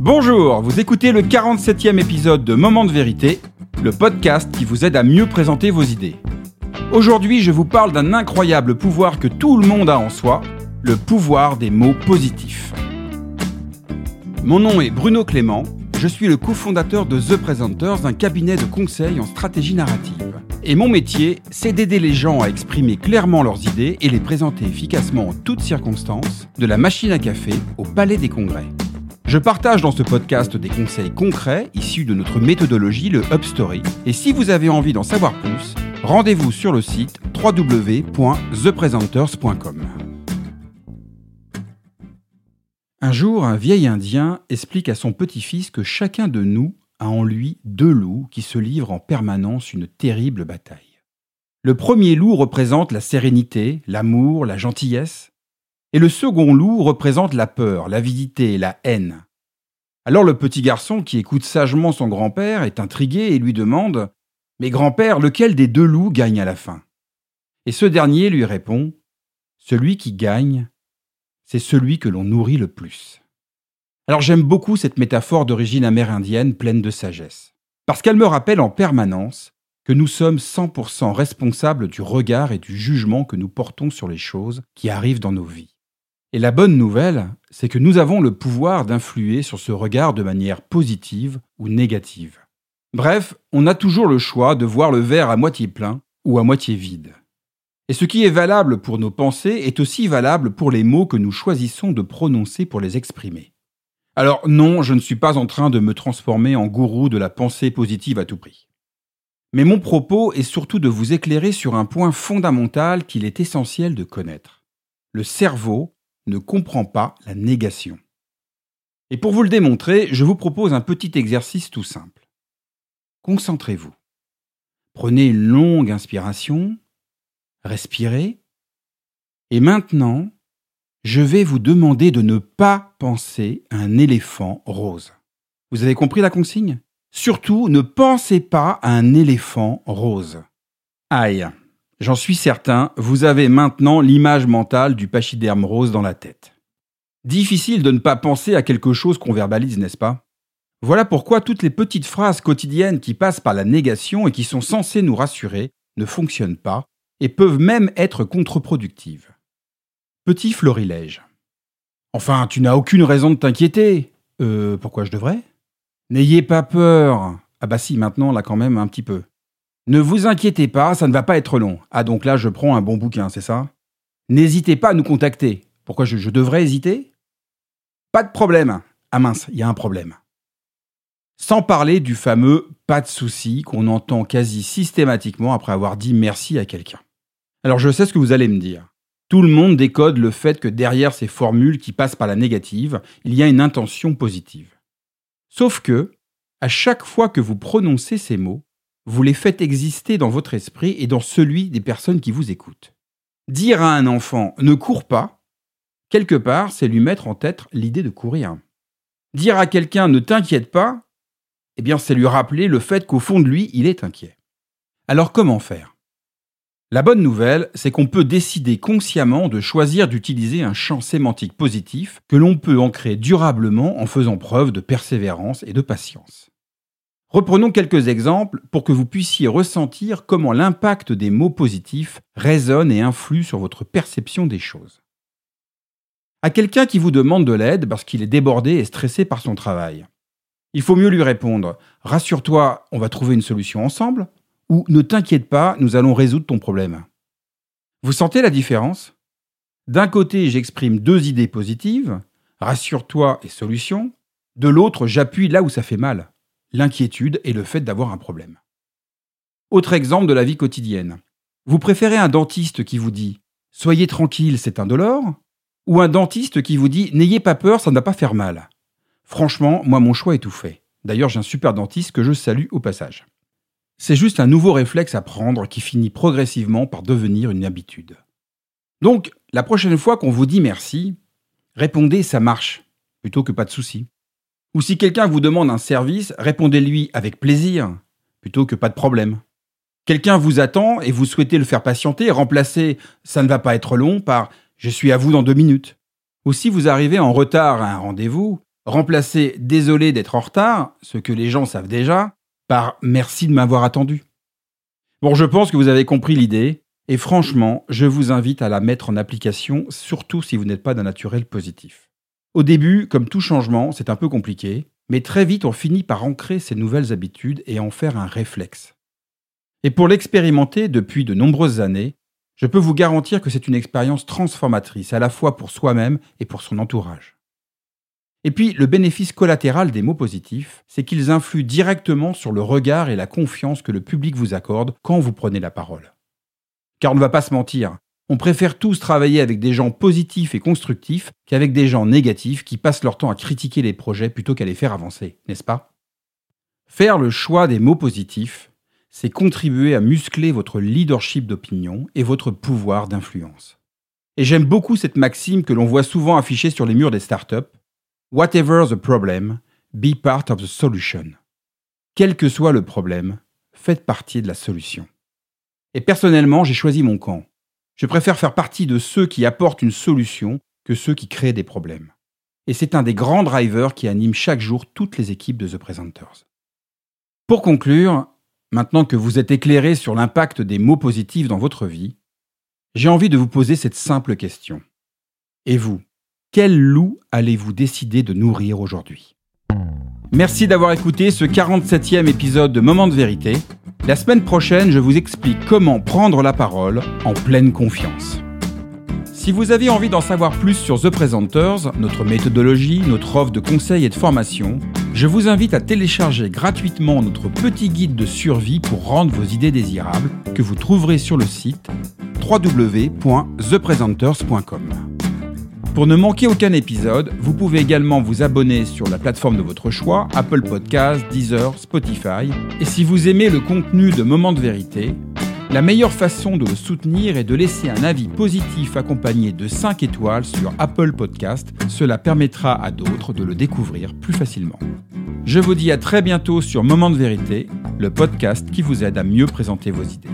Bonjour, vous écoutez le 47e épisode de Moment de vérité, le podcast qui vous aide à mieux présenter vos idées. Aujourd'hui, je vous parle d'un incroyable pouvoir que tout le monde a en soi, le pouvoir des mots positifs. Mon nom est Bruno Clément, je suis le cofondateur de The Presenters, un cabinet de conseil en stratégie narrative. Et mon métier, c'est d'aider les gens à exprimer clairement leurs idées et les présenter efficacement en toutes circonstances, de la machine à café au palais des congrès. Je partage dans ce podcast des conseils concrets issus de notre méthodologie, le UpStory. Et si vous avez envie d'en savoir plus, rendez-vous sur le site www.thepresenters.com. Un jour, un vieil Indien explique à son petit-fils que chacun de nous a en lui deux loups qui se livrent en permanence une terrible bataille. Le premier loup représente la sérénité, l'amour, la gentillesse, et le second loup représente la peur, l'avidité, la haine. Alors le petit garçon qui écoute sagement son grand-père est intrigué et lui demande Mais grand-père, lequel des deux loups gagne à la fin? Et ce dernier lui répond Celui qui gagne c'est celui que l'on nourrit le plus. Alors j'aime beaucoup cette métaphore d'origine amérindienne pleine de sagesse, parce qu'elle me rappelle en permanence que nous sommes 100% responsables du regard et du jugement que nous portons sur les choses qui arrivent dans nos vies. Et la bonne nouvelle, c'est que nous avons le pouvoir d'influer sur ce regard de manière positive ou négative. Bref, on a toujours le choix de voir le verre à moitié plein ou à moitié vide. Et ce qui est valable pour nos pensées est aussi valable pour les mots que nous choisissons de prononcer pour les exprimer. Alors non, je ne suis pas en train de me transformer en gourou de la pensée positive à tout prix. Mais mon propos est surtout de vous éclairer sur un point fondamental qu'il est essentiel de connaître. Le cerveau ne comprend pas la négation. Et pour vous le démontrer, je vous propose un petit exercice tout simple. Concentrez-vous. Prenez une longue inspiration respirez. Et maintenant, je vais vous demander de ne pas penser à un éléphant rose. Vous avez compris la consigne? Surtout, ne pensez pas à un éléphant rose. Aïe, j'en suis certain, vous avez maintenant l'image mentale du pachyderme rose dans la tête. Difficile de ne pas penser à quelque chose qu'on verbalise, n'est-ce pas? Voilà pourquoi toutes les petites phrases quotidiennes qui passent par la négation et qui sont censées nous rassurer ne fonctionnent pas et peuvent même être contre-productives. Petit florilège. Enfin, tu n'as aucune raison de t'inquiéter. Euh, pourquoi je devrais? N'ayez pas peur. Ah bah si, maintenant, là quand même, un petit peu. Ne vous inquiétez pas, ça ne va pas être long. Ah donc là, je prends un bon bouquin, c'est ça? N'hésitez pas à nous contacter. Pourquoi je, devrais hésiter? Pas de problème. Ah mince, il y a un problème. Sans parler du fameux pas de souci qu'on entend quasi systématiquement après avoir dit merci à quelqu'un. Alors je sais ce que vous allez me dire. Tout le monde décode le fait que derrière ces formules qui passent par la négative, il y a une intention positive. Sauf que, à chaque fois que vous prononcez ces mots, vous les faites exister dans votre esprit et dans celui des personnes qui vous écoutent. Dire à un enfant ne cours pas, quelque part, c'est lui mettre en tête l'idée de courir. Dire à quelqu'un ne t'inquiète pas, eh bien, c'est lui rappeler le fait qu'au fond de lui, il est inquiet. Alors comment faire? La bonne nouvelle, c'est qu'on peut décider consciemment de choisir d'utiliser un champ sémantique positif que l'on peut ancrer durablement en faisant preuve de persévérance et de patience. Reprenons quelques exemples pour que vous puissiez ressentir comment l'impact des mots positifs résonne et influe sur votre perception des choses. À quelqu'un qui vous demande de l'aide parce qu'il est débordé et stressé par son travail, il faut mieux lui répondre ⁇ Rassure-toi, on va trouver une solution ensemble ⁇ ou ne t'inquiète pas, nous allons résoudre ton problème. Vous sentez la différence? D'un côté, j'exprime deux idées positives, rassure-toi et solution. De l'autre, j'appuie là où ça fait mal, l'inquiétude et le fait d'avoir un problème. Autre exemple de la vie quotidienne. Vous préférez un dentiste qui vous dit Soyez tranquille, c'est indolore ou un dentiste qui vous dit N'ayez pas peur, ça ne va pas faire mal Franchement, moi mon choix est tout fait. D'ailleurs, j'ai un super dentiste que je salue au passage. C'est juste un nouveau réflexe à prendre qui finit progressivement par devenir une habitude. Donc, la prochaine fois qu'on vous dit merci, répondez ça marche, plutôt que pas de souci. Ou si quelqu'un vous demande un service, répondez-lui avec plaisir, plutôt que pas de problème. Quelqu'un vous attend et vous souhaitez le faire patienter, remplacez ça ne va pas être long par je suis à vous dans deux minutes. Ou si vous arrivez en retard à un rendez-vous, Remplacez désolé d'être en retard, ce que les gens savent déjà, par merci de m'avoir attendu. Bon, je pense que vous avez compris l'idée, et franchement, je vous invite à la mettre en application, surtout si vous n'êtes pas d'un naturel positif. Au début, comme tout changement, c'est un peu compliqué, mais très vite on finit par ancrer ces nouvelles habitudes et en faire un réflexe. Et pour l'expérimenter depuis de nombreuses années, je peux vous garantir que c'est une expérience transformatrice, à la fois pour soi-même et pour son entourage. Et puis, le bénéfice collatéral des mots positifs, c'est qu'ils influent directement sur le regard et la confiance que le public vous accorde quand vous prenez la parole. Car on ne va pas se mentir, on préfère tous travailler avec des gens positifs et constructifs qu'avec des gens négatifs qui passent leur temps à critiquer les projets plutôt qu'à les faire avancer, n'est-ce pas? Faire le choix des mots positifs, c'est contribuer à muscler votre leadership d'opinion et votre pouvoir d'influence. Et j'aime beaucoup cette maxime que l'on voit souvent affichée sur les murs des startups Whatever the problem, be part of the solution. Quel que soit le problème, faites partie de la solution. Et personnellement, j'ai choisi mon camp. Je préfère faire partie de ceux qui apportent une solution que ceux qui créent des problèmes. Et c'est un des grands drivers qui anime chaque jour toutes les équipes de The Presenters. Pour conclure, maintenant que vous êtes éclairé sur l'impact des mots positifs dans votre vie, j'ai envie de vous poser cette simple question. Et vous, quel loup allez-vous décider de nourrir aujourd'hui? Merci d'avoir écouté ce 47e épisode de Moment de vérité. La semaine prochaine, je vous explique comment prendre la parole en pleine confiance. Si vous avez envie d'en savoir plus sur The Presenters, notre méthodologie, notre offre de conseils et de formation, je vous invite à télécharger gratuitement notre petit guide de survie pour rendre vos idées désirables que vous trouverez sur le site www.thepresenters.com. Pour ne manquer aucun épisode, vous pouvez également vous abonner sur la plateforme de votre choix, Apple Podcasts, Deezer, Spotify. Et si vous aimez le contenu de Moments de vérité, la meilleure façon de le soutenir est de laisser un avis positif accompagné de 5 étoiles sur Apple Podcasts. Cela permettra à d'autres de le découvrir plus facilement. Je vous dis à très bientôt sur Moment de vérité, le podcast qui vous aide à mieux présenter vos idées.